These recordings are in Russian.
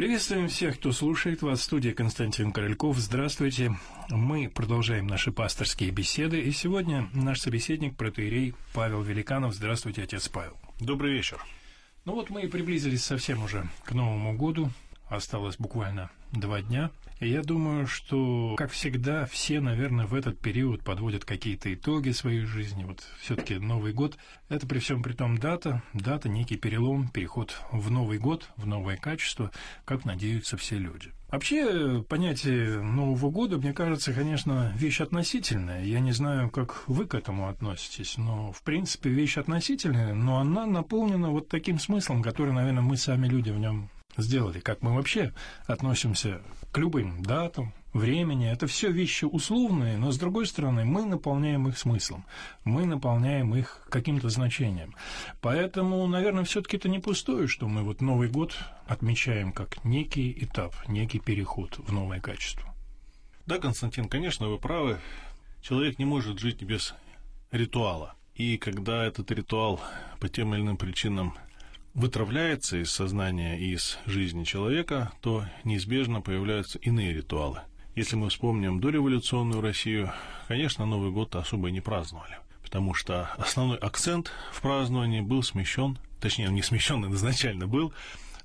Приветствуем всех, кто слушает вас. В студии Константин Корольков. Здравствуйте. Мы продолжаем наши пасторские беседы. И сегодня наш собеседник, протеерей Павел Великанов. Здравствуйте, отец Павел. Добрый вечер. Ну вот мы и приблизились совсем уже к Новому году. Осталось буквально два дня. И я думаю, что, как всегда, все, наверное, в этот период подводят какие-то итоги своей жизни. Вот все таки Новый год – это при всем при том дата, дата, некий перелом, переход в Новый год, в новое качество, как надеются все люди. Вообще, понятие Нового года, мне кажется, конечно, вещь относительная. Я не знаю, как вы к этому относитесь, но, в принципе, вещь относительная, но она наполнена вот таким смыслом, который, наверное, мы сами люди в нем сделали, как мы вообще относимся к любым датам, времени. Это все вещи условные, но с другой стороны мы наполняем их смыслом, мы наполняем их каким-то значением. Поэтому, наверное, все-таки это не пустое, что мы вот Новый год отмечаем как некий этап, некий переход в новое качество. Да, Константин, конечно, вы правы. Человек не может жить без ритуала. И когда этот ритуал по тем или иным причинам вытравляется из сознания и из жизни человека, то неизбежно появляются иные ритуалы. Если мы вспомним дореволюционную Россию, конечно, Новый год особо не праздновали, потому что основной акцент в праздновании был смещен, точнее, он не смещен, он изначально был,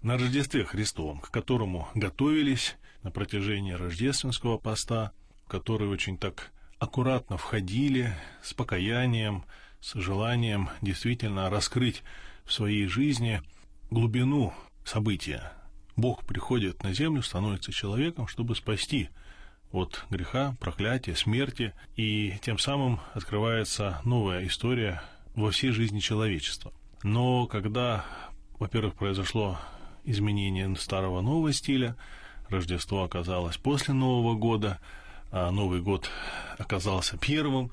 на Рождестве Христовом, к которому готовились на протяжении рождественского поста, в который очень так аккуратно входили с покаянием, с желанием действительно раскрыть в своей жизни глубину события. Бог приходит на землю, становится человеком, чтобы спасти от греха, проклятия, смерти, и тем самым открывается новая история во всей жизни человечества. Но когда, во-первых, произошло изменение старого нового стиля, Рождество оказалось после Нового года, а Новый год оказался первым,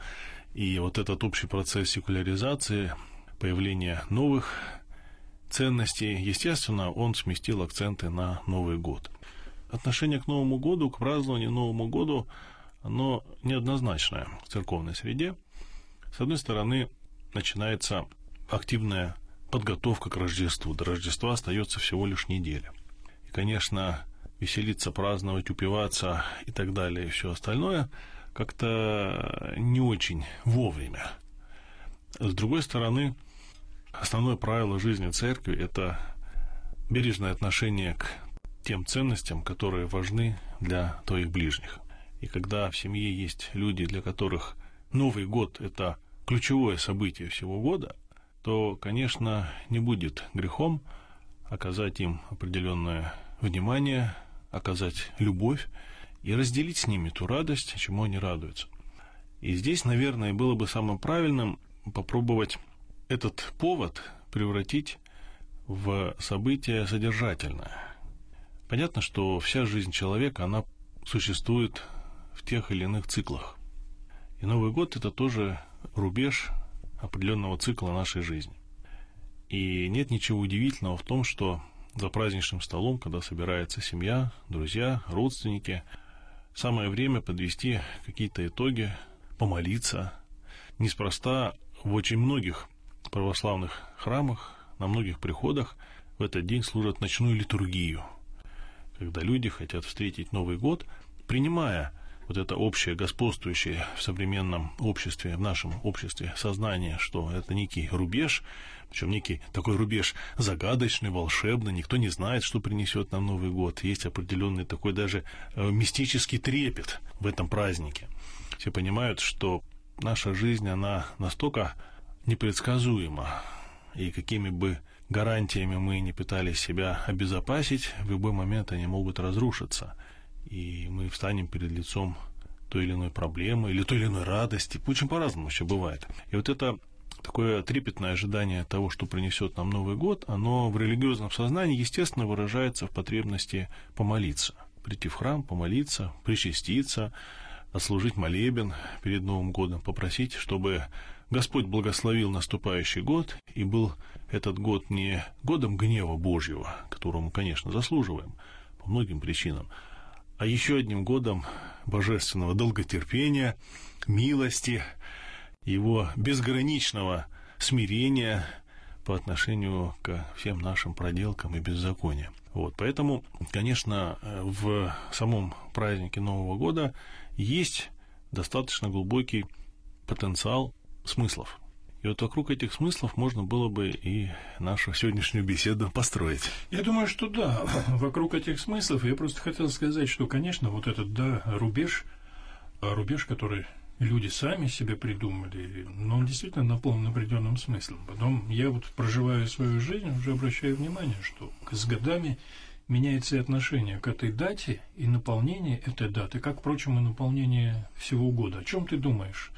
и вот этот общий процесс секуляризации появления новых ценностей, естественно, он сместил акценты на Новый год. Отношение к Новому году, к празднованию Новому году, оно неоднозначное в церковной среде. С одной стороны, начинается активная подготовка к Рождеству. До Рождества остается всего лишь неделя. И, конечно, веселиться, праздновать, упиваться и так далее, и все остальное как-то не очень вовремя. С другой стороны, Основное правило жизни церкви – это бережное отношение к тем ценностям, которые важны для твоих ближних. И когда в семье есть люди, для которых Новый год – это ключевое событие всего года, то, конечно, не будет грехом оказать им определенное внимание, оказать любовь и разделить с ними ту радость, чему они радуются. И здесь, наверное, было бы самым правильным попробовать этот повод превратить в событие содержательное. Понятно, что вся жизнь человека, она существует в тех или иных циклах. И Новый год – это тоже рубеж определенного цикла нашей жизни. И нет ничего удивительного в том, что за праздничным столом, когда собирается семья, друзья, родственники, самое время подвести какие-то итоги, помолиться. Неспроста в очень многих православных храмах, на многих приходах в этот день служат ночную литургию, когда люди хотят встретить Новый год, принимая вот это общее господствующее в современном обществе, в нашем обществе сознание, что это некий рубеж, причем некий такой рубеж загадочный, волшебный, никто не знает, что принесет нам Новый год. Есть определенный такой даже э, мистический трепет в этом празднике. Все понимают, что наша жизнь, она настолько непредсказуемо. И какими бы гарантиями мы не пытались себя обезопасить, в любой момент они могут разрушиться. И мы встанем перед лицом той или иной проблемы или той или иной радости. Очень по-разному еще бывает. И вот это такое трепетное ожидание того, что принесет нам Новый год, оно в религиозном сознании, естественно, выражается в потребности помолиться. Прийти в храм, помолиться, причаститься, отслужить молебен перед Новым годом, попросить, чтобы Господь благословил наступающий год, и был этот год не годом гнева Божьего, которого мы, конечно, заслуживаем по многим причинам, а еще одним годом божественного долготерпения, милости, его безграничного смирения по отношению к всем нашим проделкам и беззакониям. Вот, поэтому, конечно, в самом празднике Нового года есть достаточно глубокий потенциал смыслов. И вот вокруг этих смыслов можно было бы и нашу сегодняшнюю беседу построить. Я думаю, что да. Вокруг этих смыслов я просто хотел сказать, что, конечно, вот этот, да, рубеж, рубеж, который люди сами себе придумали, но он действительно наполнен определенным смыслом. Потом я вот проживая свою жизнь, уже обращаю внимание, что с годами меняется и отношение к этой дате и наполнение этой даты, как, впрочем, и наполнение всего года. О чем ты думаешь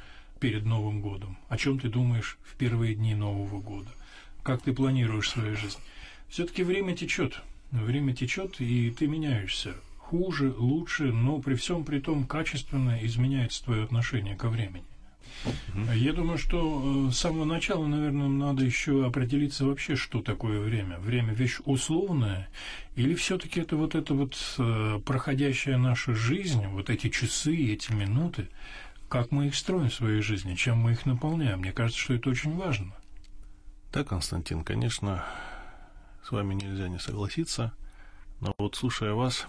перед Новым годом? О чем ты думаешь в первые дни Нового года? Как ты планируешь свою жизнь? Все-таки время течет. Время течет, и ты меняешься хуже, лучше, но при всем при том качественно изменяется твое отношение ко времени. Я думаю, что э, с самого начала, наверное, надо еще определиться вообще, что такое время. Время вещь условная, или все-таки это вот эта вот э, проходящая наша жизнь, вот эти часы, эти минуты, как мы их строим в своей жизни, чем мы их наполняем. Мне кажется, что это очень важно. Да, Константин, конечно, с вами нельзя не согласиться, но вот слушая вас,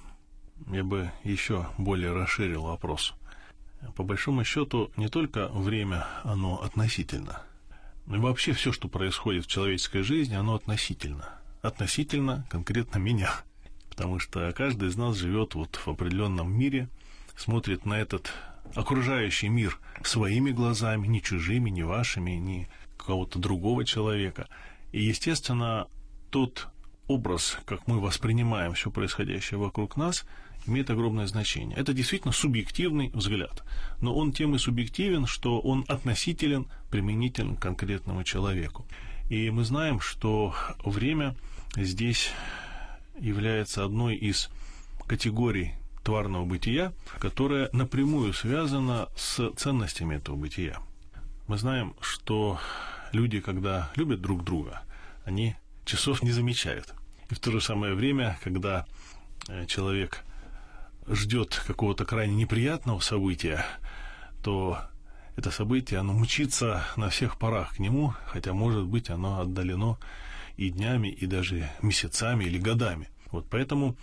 я бы еще более расширил вопрос. По большому счету, не только время, оно относительно. И вообще все, что происходит в человеческой жизни, оно относительно. Относительно конкретно меня. Потому что каждый из нас живет вот в определенном мире, смотрит на этот окружающий мир своими глазами, не чужими, не вашими, не кого-то другого человека. И, естественно, тот образ, как мы воспринимаем все происходящее вокруг нас, имеет огромное значение. Это действительно субъективный взгляд, но он тем и субъективен, что он относителен, применителен к конкретному человеку. И мы знаем, что время здесь является одной из категорий тварного бытия, которая напрямую связана с ценностями этого бытия. Мы знаем, что люди, когда любят друг друга, они часов не замечают. И в то же самое время, когда э, человек ждет какого-то крайне неприятного события, то это событие, оно мучится на всех парах к нему, хотя, может быть, оно отдалено и днями, и даже месяцами или годами. Вот поэтому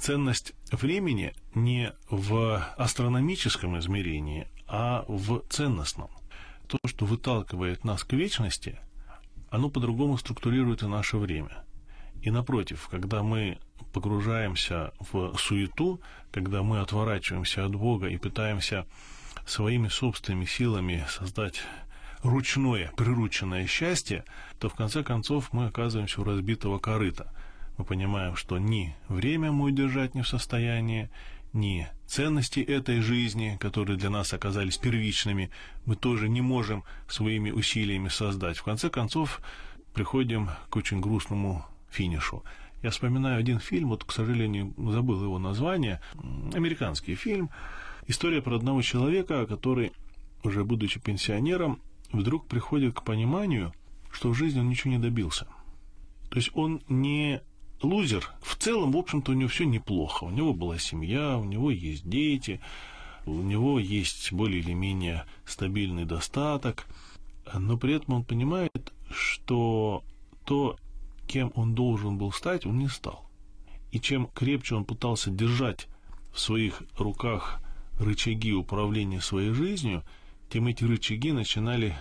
ценность времени не в астрономическом измерении, а в ценностном. То, что выталкивает нас к вечности, оно по-другому структурирует и наше время. И напротив, когда мы погружаемся в суету, когда мы отворачиваемся от Бога и пытаемся своими собственными силами создать ручное, прирученное счастье, то в конце концов мы оказываемся у разбитого корыта. Мы понимаем, что ни время мы удержать не в состоянии, ни ценности этой жизни, которые для нас оказались первичными, мы тоже не можем своими усилиями создать. В конце концов, приходим к очень грустному финишу. Я вспоминаю один фильм, вот, к сожалению, забыл его название, американский фильм, история про одного человека, который, уже будучи пенсионером, вдруг приходит к пониманию, что в жизни он ничего не добился. То есть он не лузер. В целом, в общем-то, у него все неплохо. У него была семья, у него есть дети, у него есть более или менее стабильный достаток, но при этом он понимает, что то кем он должен был стать, он не стал. И чем крепче он пытался держать в своих руках рычаги управления своей жизнью, тем эти рычаги начинали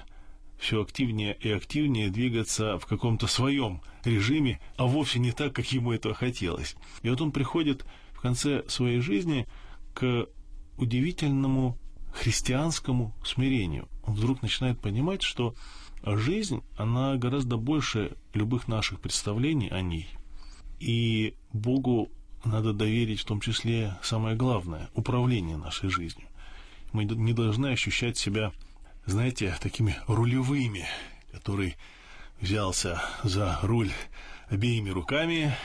все активнее и активнее двигаться в каком-то своем режиме, а вовсе не так, как ему этого хотелось. И вот он приходит в конце своей жизни к удивительному христианскому смирению. Он вдруг начинает понимать, что жизнь, она гораздо больше любых наших представлений о ней. И Богу надо доверить в том числе самое главное – управление нашей жизнью. Мы не должны ощущать себя, знаете, такими рулевыми, который взялся за руль обеими руками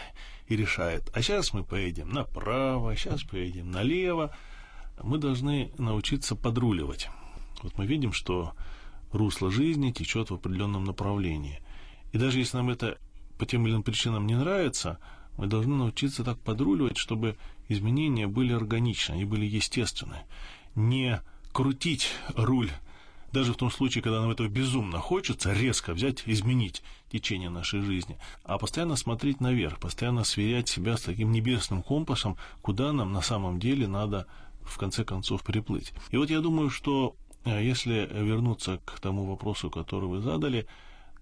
и решает, а сейчас мы поедем направо, сейчас поедем налево. Мы должны научиться подруливать. Вот мы видим, что русло жизни течет в определенном направлении. И даже если нам это по тем или иным причинам не нравится, мы должны научиться так подруливать, чтобы изменения были органичны, они были естественны. Не крутить руль даже в том случае, когда нам этого безумно хочется, резко взять, изменить течение нашей жизни, а постоянно смотреть наверх, постоянно сверять себя с таким небесным компасом, куда нам на самом деле надо в конце концов приплыть. И вот я думаю, что э, если вернуться к тому вопросу, который вы задали,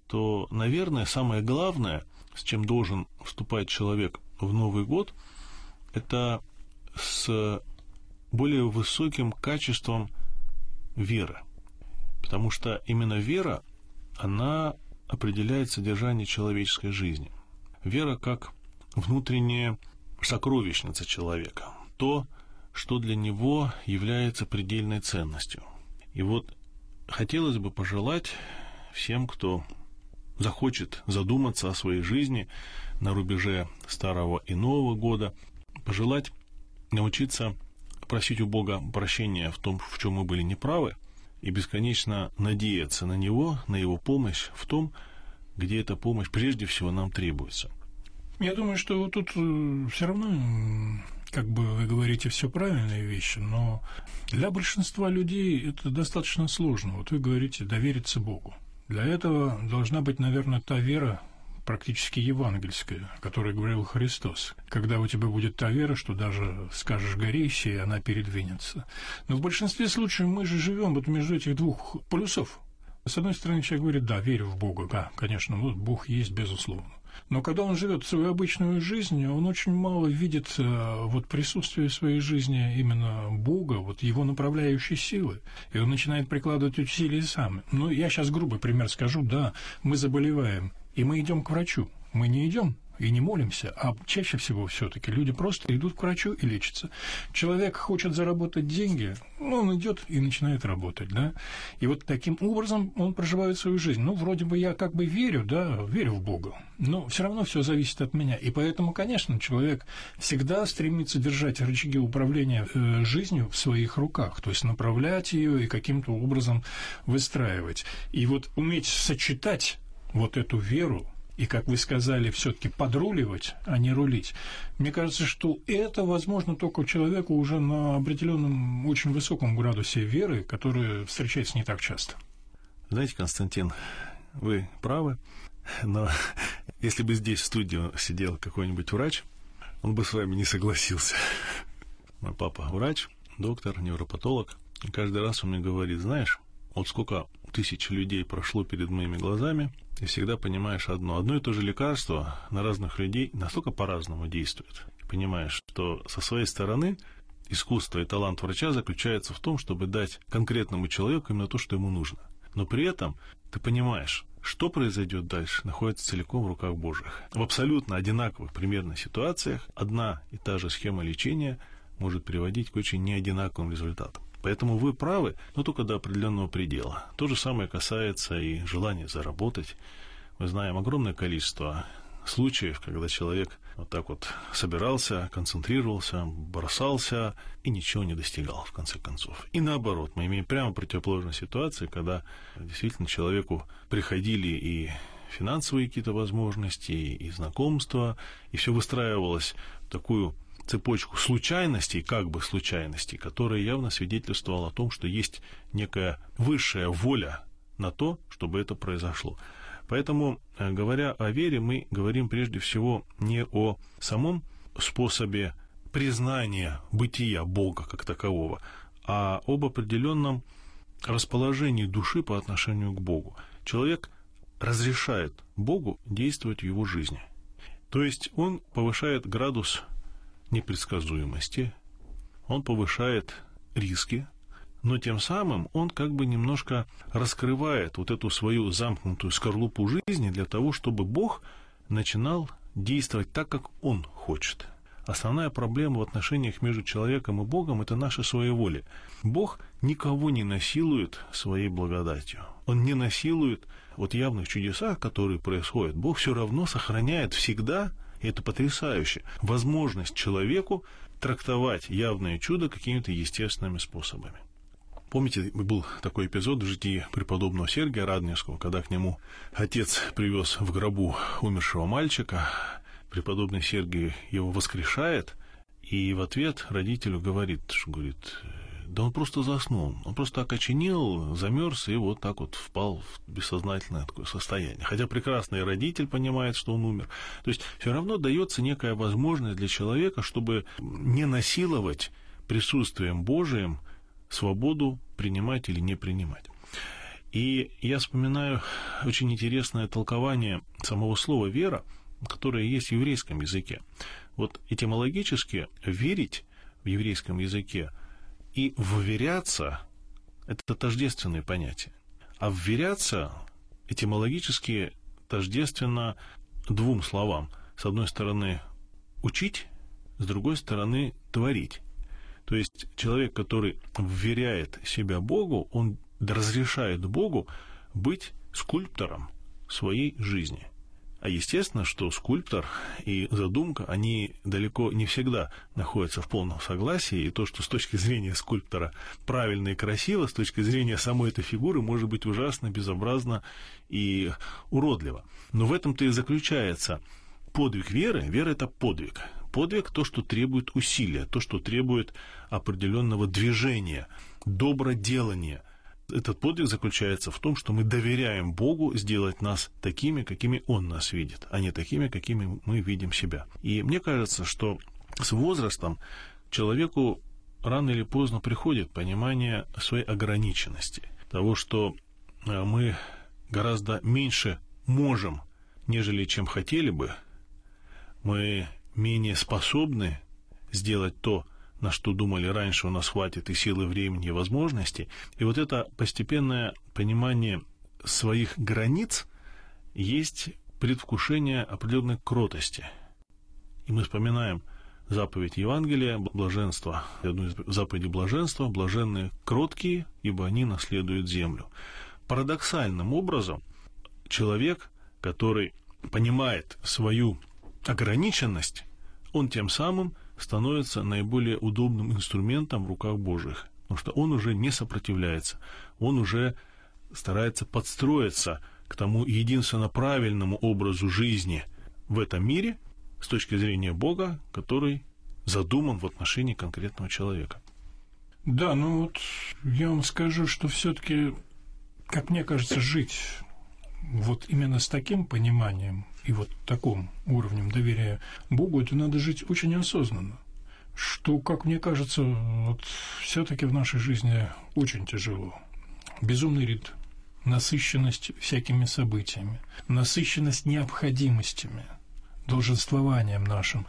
то, наверное, самое главное, с чем должен вступать человек в Новый год, это с более высоким качеством веры. Потому что именно вера, она определяет содержание человеческой жизни. Вера как внутренняя сокровищница человека. То, что для него является предельной ценностью. И вот хотелось бы пожелать всем, кто захочет задуматься о своей жизни на рубеже старого и нового года, пожелать научиться просить у Бога прощения в том, в чем мы были неправы, и бесконечно надеяться на Него, на Его помощь в том, где эта помощь прежде всего нам требуется. Я думаю, что тут э, все равно, как бы вы говорите, все правильные вещи, но для большинства людей это достаточно сложно. Вот вы говорите довериться Богу. Для этого должна быть, наверное, та вера, практически евангельская, о которой говорил Христос. Когда у тебя будет та вера, что даже скажешь горейся, и она передвинется. Но в большинстве случаев мы же живем вот между этих двух полюсов. С одной стороны, человек говорит, да, верю в Бога, да, конечно, вот Бог есть, безусловно. Но когда он живет свою обычную жизнь, он очень мало видит э, вот присутствие в своей жизни именно Бога, вот его направляющей силы. И он начинает прикладывать усилия сам. Ну, я сейчас грубый пример скажу, да, мы заболеваем, и мы идем к врачу. Мы не идем и не молимся, а чаще всего все-таки люди просто идут к врачу и лечатся. Человек хочет заработать деньги, ну, он идет и начинает работать, да. И вот таким образом он проживает свою жизнь. Ну, вроде бы я как бы верю, да, верю в Бога, но все равно все зависит от меня. И поэтому, конечно, человек всегда стремится держать рычаги управления э, жизнью в своих руках, то есть направлять ее и каким-то образом выстраивать. И вот уметь сочетать вот эту веру и, как вы сказали, все-таки подруливать, а не рулить. Мне кажется, что это возможно только человеку уже на определенном очень высоком градусе веры, который встречается не так часто. Знаете, Константин, вы правы, но если бы здесь в студии сидел какой-нибудь врач, он бы с вами не согласился. Мой папа врач, доктор, невропатолог. И каждый раз он мне говорит, знаешь, вот сколько тысяч людей прошло перед моими глазами, и всегда понимаешь одно. Одно и то же лекарство на разных людей настолько по-разному действует. Понимаешь, что со своей стороны искусство и талант врача заключается в том, чтобы дать конкретному человеку именно то, что ему нужно. Но при этом ты понимаешь, что произойдет дальше, находится целиком в руках Божьих. В абсолютно одинаковых примерно ситуациях одна и та же схема лечения может приводить к очень неодинаковым результатам. Поэтому вы правы, но только до определенного предела. То же самое касается и желания заработать. Мы знаем огромное количество случаев, когда человек вот так вот собирался, концентрировался, бросался и ничего не достигал, в конце концов. И наоборот, мы имеем прямо противоположную ситуацию, когда действительно человеку приходили и финансовые какие-то возможности, и знакомства, и все выстраивалось в такую цепочку случайностей, как бы случайностей, которая явно свидетельствовала о том, что есть некая высшая воля на то, чтобы это произошло. Поэтому, э, говоря о вере, мы говорим прежде всего не о самом способе признания бытия Бога как такового, а об определенном расположении души по отношению к Богу. Человек разрешает Богу действовать в его жизни. То есть он повышает градус непредсказуемости, он повышает риски, но тем самым он как бы немножко раскрывает вот эту свою замкнутую скорлупу жизни для того, чтобы Бог начинал действовать так, как Он хочет. Основная проблема в отношениях между человеком и Богом – это наша своеволие. Бог никого не насилует своей благодатью. Он не насилует вот явных чудесах, которые происходят. Бог все равно сохраняет всегда – это потрясающе. Возможность человеку трактовать явное чудо какими-то естественными способами. Помните, был такой эпизод в житии преподобного Сергия Радонежского, когда к нему отец привез в гробу умершего мальчика, преподобный Сергий его воскрешает, и в ответ родителю говорит, что говорит, Да он просто заснул. Он просто окоченел, замерз и вот так вот впал в бессознательное такое состояние. Хотя прекрасный родитель понимает, что он умер. То есть все равно дается некая возможность для человека, чтобы не насиловать присутствием Божиим свободу принимать или не принимать. И я вспоминаю очень интересное толкование самого слова «вера», которое есть в еврейском языке. Вот этимологически «верить» в еврейском языке и «вверяться» — это тождественные понятия. А «вверяться» этимологически тождественно двум словам. С одной стороны «учить», с другой стороны «творить». То есть человек, который вверяет себя Богу, он разрешает Богу быть скульптором своей жизни. А естественно, что скульптор и задумка, они далеко не всегда находятся в полном согласии, и то, что с точки зрения скульптора правильно и красиво, с точки зрения самой этой фигуры, может быть ужасно, безобразно и уродливо. Но в этом-то и заключается подвиг веры. Вера – это подвиг. Подвиг – то, что требует усилия, то, что требует определенного движения, доброделания – этот подвиг заключается в том, что мы доверяем Богу сделать нас такими, какими Он нас видит, а не такими, какими мы видим себя. И мне кажется, что с возрастом человеку рано или поздно приходит понимание своей ограниченности, того, что э, мы гораздо меньше можем, нежели чем хотели бы, мы менее способны сделать то, на что думали раньше у нас хватит и силы, времени, и возможностей. И вот это постепенное понимание своих границ есть предвкушение определенной кротости. И мы вспоминаем заповедь Евангелия, блаженство, одну из заповедей блаженства, блаженные кроткие, ибо они наследуют землю. Парадоксальным образом человек, который понимает свою ограниченность, он тем самым – становится наиболее удобным инструментом в руках Божьих, потому что он уже не сопротивляется, он уже старается подстроиться к тому единственно правильному образу жизни в этом мире с точки зрения Бога, который задуман в отношении конкретного человека. Да, ну вот я вам скажу, что все-таки, как мне кажется, жить вот именно с таким пониманием и вот таком уровнем доверия Богу, это надо жить очень осознанно. Что, как мне кажется, вот все-таки в нашей жизни очень тяжело. Безумный ритм, насыщенность всякими событиями, насыщенность необходимостями, долженствованием нашим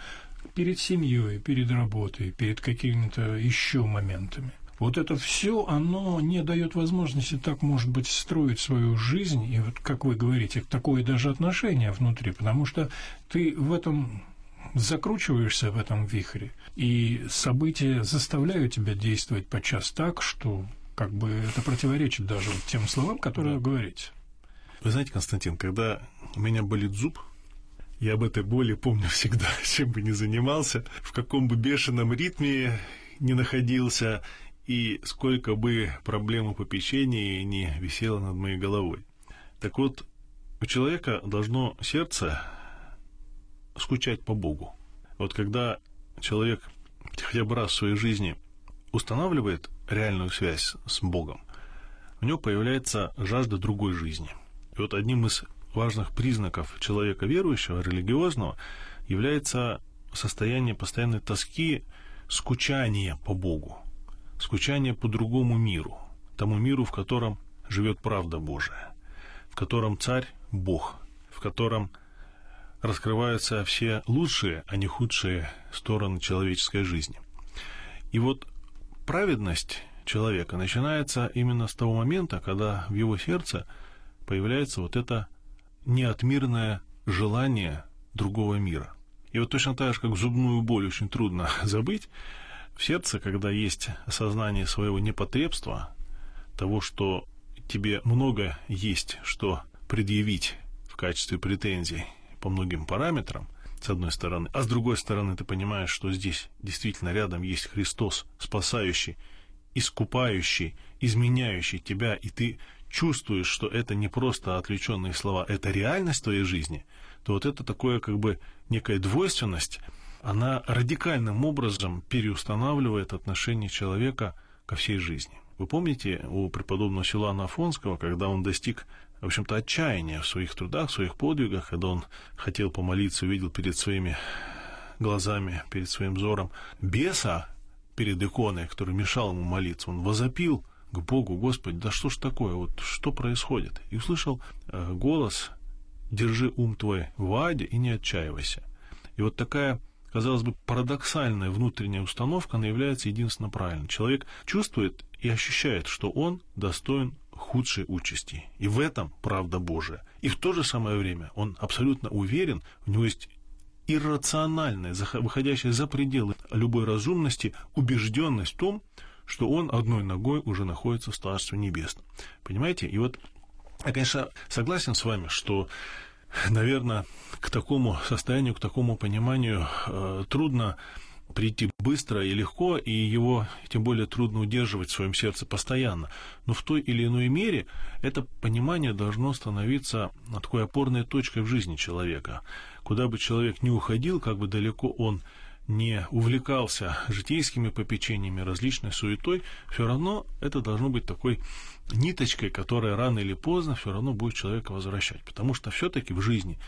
перед семьей, перед работой, перед какими-то еще моментами – вот это все, оно не дает возможности так, может быть, строить свою жизнь, и вот, как вы говорите, такое даже отношение внутри, потому что ты в этом закручиваешься в этом вихре, и события заставляют тебя действовать подчас так, что как бы это противоречит даже вот тем словам, которые да. вы говорите. Вы знаете, Константин, когда у меня болит зуб, я об этой боли помню всегда, чем бы ни занимался, в каком бы бешеном ритме не находился, и сколько бы проблем и попечений не висело над моей головой. Так вот, у человека должно сердце скучать по Богу. Вот когда человек хотя бы раз в своей жизни устанавливает реальную связь с Богом, у него появляется жажда другой жизни. И вот одним из важных признаков человека верующего, религиозного, является состояние постоянной тоски, скучания по Богу скучание по другому миру, тому миру, в котором живет правда Божия, в котором царь – Бог, в котором раскрываются все лучшие, а не худшие стороны человеческой жизни. И вот праведность человека начинается именно с того момента, когда в его сердце появляется вот это неотмирное желание другого мира. И вот точно так же, как зубную боль очень трудно забыть, в сердце, когда есть осознание своего непотребства, того, что тебе много есть, что предъявить в качестве претензий по многим параметрам, с одной стороны, а с другой стороны ты понимаешь, что здесь действительно рядом есть Христос, спасающий, искупающий, изменяющий тебя, и ты чувствуешь, что это не просто отвлеченные слова, это реальность твоей жизни, то вот это такое как бы некая двойственность, она радикальным образом переустанавливает отношение человека ко всей жизни. Вы помните у преподобного Силана Афонского, когда он достиг, в общем-то, отчаяния в своих трудах, в своих подвигах, когда он хотел помолиться, увидел перед своими глазами, перед своим взором беса перед иконой, который мешал ему молиться. Он возопил к Богу, Господи, да что ж такое, вот что происходит? И услышал э, голос «Держи ум твой в аде и не отчаивайся». И вот такая казалось бы, парадоксальная внутренняя установка, она является единственно правильной. Человек чувствует и ощущает, что он достоин худшей участи. И в этом правда Божия. И в то же самое время он абсолютно уверен, у него есть иррациональная, выходящая за пределы любой разумности, убежденность в том, что он одной ногой уже находится в Царстве Небесном. Понимаете? И вот я, конечно, согласен с вами, что наверное, к такому состоянию, к такому пониманию э, трудно прийти быстро и легко, и его тем более трудно удерживать в своем сердце постоянно. Но в той или иной мере это понимание должно становиться такой опорной точкой в жизни человека. Куда бы человек ни уходил, как бы далеко он не увлекался житейскими попечениями, различной суетой, все равно это должно быть такой ниточкой, которая рано или поздно все равно будет человека возвращать. Потому что все-таки в жизни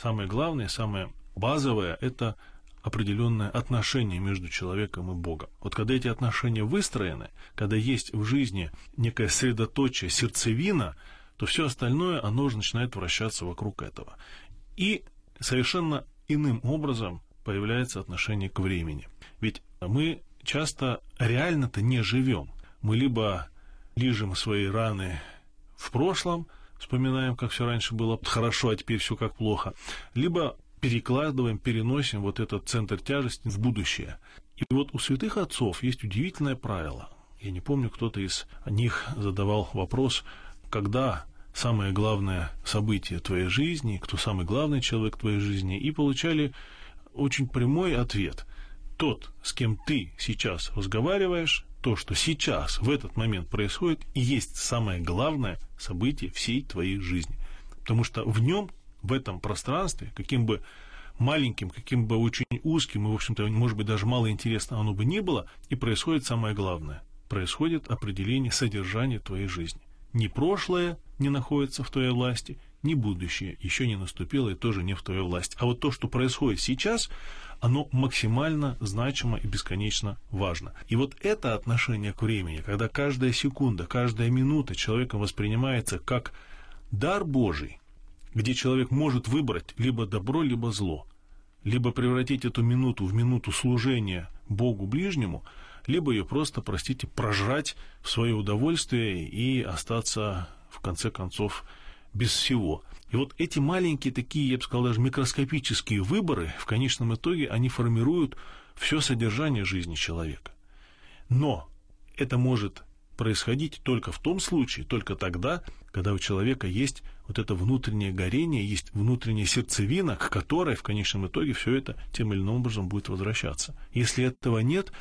самое главное, самое базовое – это определенное отношение между человеком и Богом. Вот когда эти отношения выстроены, когда есть в жизни некое средоточие, сердцевина, то все остальное, оно уже начинает вращаться вокруг этого. И совершенно иным образом появляется отношение к времени. Ведь мы часто реально-то не живем. Мы либо лижем свои раны в прошлом, вспоминаем, как все раньше было хорошо, а теперь все как плохо, либо перекладываем, переносим вот этот центр тяжести в будущее. И вот у святых отцов есть удивительное правило. Я не помню, кто-то из них задавал вопрос, когда самое главное событие твоей жизни, кто самый главный человек твоей жизни, и получали очень прямой ответ. Тот, с кем ты сейчас разговариваешь, то, что сейчас, в этот момент происходит, и есть самое главное событие всей твоей жизни. Потому что в нем, в этом пространстве, каким бы маленьким, каким бы очень узким и, в общем-то, может быть, даже мало интересно оно бы не было, и происходит самое главное. Происходит определение содержания твоей жизни. Ни прошлое не находится в твоей власти, ни будущее еще не наступило и тоже не в твоей власти. А вот то, что происходит сейчас, оно максимально значимо и бесконечно важно. И вот это отношение к времени, когда каждая секунда, каждая минута человеком воспринимается как дар Божий, где человек может выбрать либо добро, либо зло, либо превратить эту минуту в минуту служения Богу ближнему, либо ее просто, простите, прожрать в свое удовольствие и остаться, в конце концов, без всего. И вот эти маленькие такие, я бы сказал, даже микроскопические выборы, в конечном итоге, они формируют все содержание жизни человека. Но это может происходить только в том случае, только тогда, когда у человека есть вот это внутреннее горение, есть внутренняя сердцевина, к которой в конечном итоге все это тем или иным образом будет возвращаться. Если этого нет,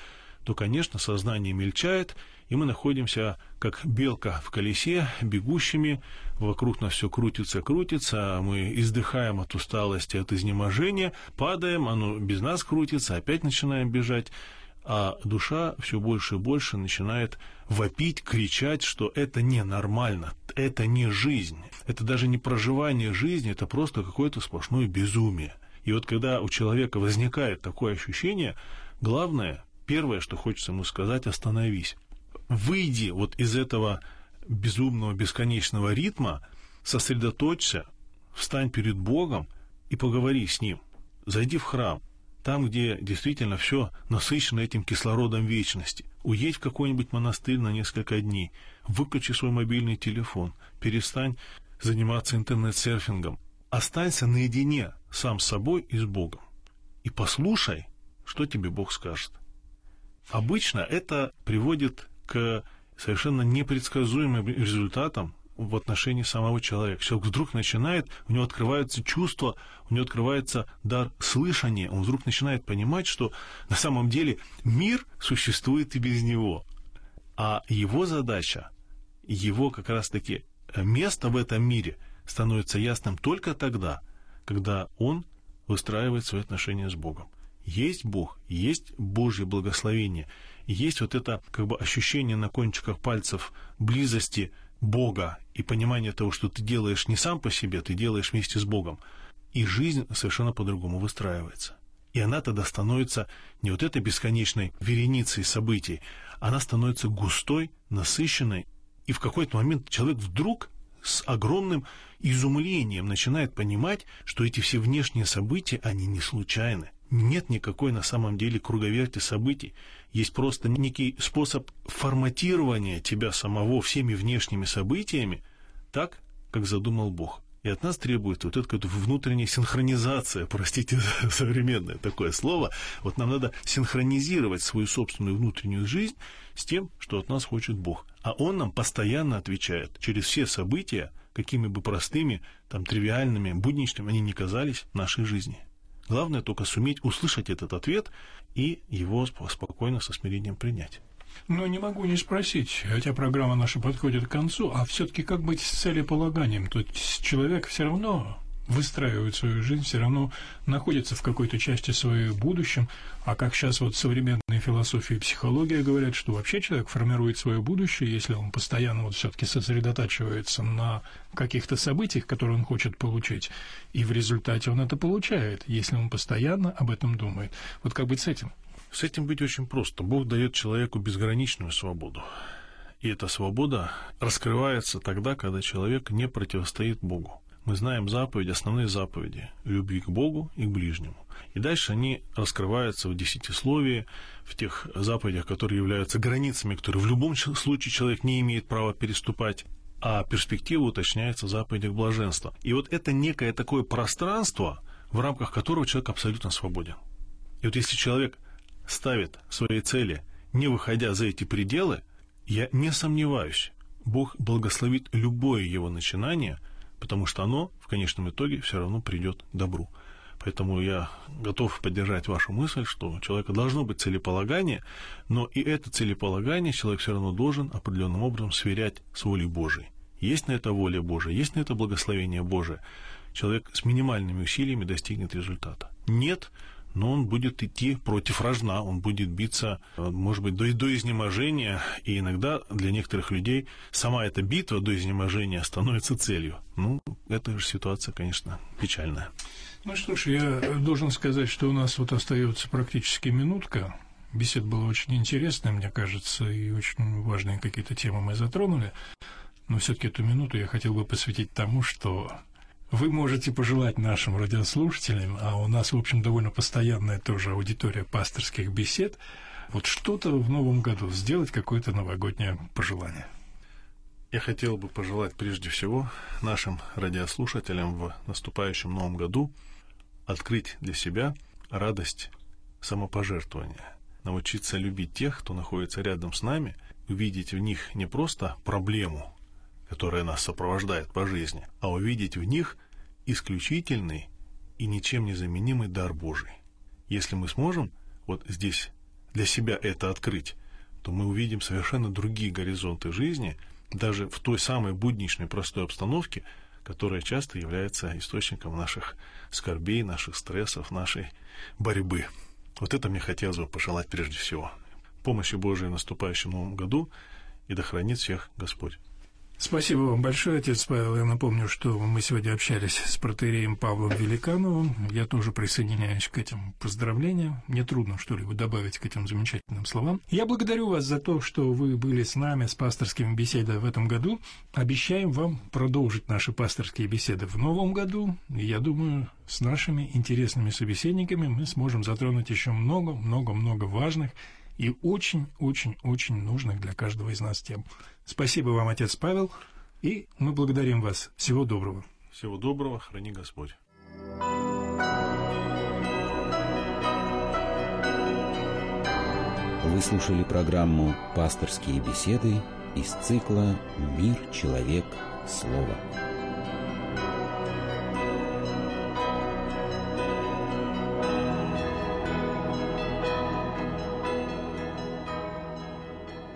то, конечно, сознание мельчает, и мы находимся как белка в колесе, бегущими, вокруг нас все крутится, крутится, а мы издыхаем от усталости, от изнеможения, падаем, оно без нас крутится, опять начинаем бежать, а душа все больше и больше начинает вопить, кричать, что это ненормально, это не жизнь, это даже не проживание жизни, это просто какое-то сплошное безумие. И вот когда у человека возникает такое ощущение, главное первое, что хочется ему сказать, остановись. Выйди вот из этого безумного, бесконечного ритма, сосредоточься, встань перед Богом и поговори с Ним. Зайди в храм, там, где действительно все насыщено этим кислородом вечности. Уедь в какой-нибудь монастырь на несколько дней, выключи свой мобильный телефон, перестань заниматься интернет-серфингом, останься наедине сам с собой и с Богом. И послушай, что тебе Бог скажет. Обычно это приводит к совершенно непредсказуемым результатам в отношении самого человека. Человек вдруг начинает, у него открывается чувство, у него открывается дар слышания, он вдруг начинает понимать, что на самом деле мир существует и без него. А его задача, его как раз-таки место в этом мире становится ясным только тогда, когда он выстраивает свои отношения с Богом. Есть Бог, есть Божье благословение, есть вот это как бы ощущение на кончиках пальцев близости Бога и понимание того, что ты делаешь не сам по себе, ты делаешь вместе с Богом. И жизнь совершенно по-другому выстраивается. И она тогда становится не вот этой бесконечной вереницей событий, она становится густой, насыщенной, и в какой-то момент человек вдруг с огромным изумлением начинает понимать, что эти все внешние события, они не случайны. Нет никакой на самом деле круговерти событий. Есть просто некий способ форматирования тебя самого всеми внешними событиями так, как задумал Бог. И от нас требуется вот эта внутренняя синхронизация, простите за современное такое слово. Вот нам надо синхронизировать свою собственную внутреннюю жизнь с тем, что от нас хочет Бог. А Он нам постоянно отвечает через все события, какими бы простыми, там, тривиальными, будничными они ни казались в нашей жизни. Главное только суметь услышать этот ответ и его спокойно со смирением принять. Но не могу не спросить, хотя программа наша подходит к концу, а все-таки как быть с целеполаганием? То есть человек все равно выстраивает свою жизнь, все равно находится в какой-то части своей будущем. А как сейчас вот современные философии и психология говорят, что вообще человек формирует свое будущее, если он постоянно вот все-таки сосредотачивается на каких-то событиях, которые он хочет получить, и в результате он это получает, если он постоянно об этом думает. Вот как быть с этим? С этим быть очень просто. Бог дает человеку безграничную свободу. И эта свобода раскрывается тогда, когда человек не противостоит Богу мы знаем заповеди, основные заповеди любви к Богу и к ближнему. И дальше они раскрываются в десятисловии, в тех заповедях, которые являются границами, которые в любом случае человек не имеет права переступать, а перспектива уточняется в заповедях блаженства. И вот это некое такое пространство, в рамках которого человек абсолютно свободен. И вот если человек ставит свои цели, не выходя за эти пределы, я не сомневаюсь, Бог благословит любое его начинание – потому что оно в конечном итоге все равно придет добру. Поэтому я готов поддержать вашу мысль, что у человека должно быть целеполагание, но и это целеполагание человек все равно должен определенным образом сверять с волей Божией. Есть на это воля Божия, есть на это благословение Божие. Человек с минимальными усилиями достигнет результата. Нет, но он будет идти против рожна, он будет биться, э, может быть, до, до изнеможения, и иногда для некоторых людей сама эта битва до изнеможения становится целью. Ну, эта же ситуация, конечно, печальная. Ну что ж, я должен сказать, что у нас вот остается практически минутка. Бесед была очень интересная, мне кажется, и очень важные какие-то темы мы затронули. Но все-таки эту минуту я хотел бы посвятить тому, что вы можете пожелать нашим радиослушателям, а у нас, в общем, довольно постоянная тоже аудитория пасторских бесед, вот что-то в новом году сделать, какое-то новогоднее пожелание. Я хотел бы пожелать прежде всего нашим радиослушателям в наступающем новом году открыть для себя радость самопожертвования, научиться любить тех, кто находится рядом с нами, увидеть в них не просто проблему, которая нас сопровождает по жизни, а увидеть в них исключительный и ничем не заменимый дар Божий. Если мы сможем вот здесь для себя это открыть, то мы увидим совершенно другие горизонты жизни, даже в той самой будничной простой обстановке, которая часто является источником наших скорбей, наших стрессов, нашей борьбы. Вот это мне хотелось бы пожелать прежде всего. Помощи Божией в наступающем новом году, и да хранит всех Господь. Спасибо вам большое, отец Павел. Я напомню, что мы сегодня общались с протереем Павлом Великановым. Я тоже присоединяюсь к этим поздравлениям. Мне трудно что-либо добавить к этим замечательным словам. Я благодарю вас за то, что вы были с нами с пасторскими беседами в этом году. Обещаем вам продолжить наши пасторские беседы в новом году. Я думаю, с нашими интересными собеседниками мы сможем затронуть еще много-много-много важных и очень-очень-очень нужных для каждого из нас тем. Спасибо вам, отец Павел, и мы благодарим вас. Всего доброго. Всего доброго, храни Господь. Вы слушали программу «Пасторские беседы» из цикла «Мир, человек, слово».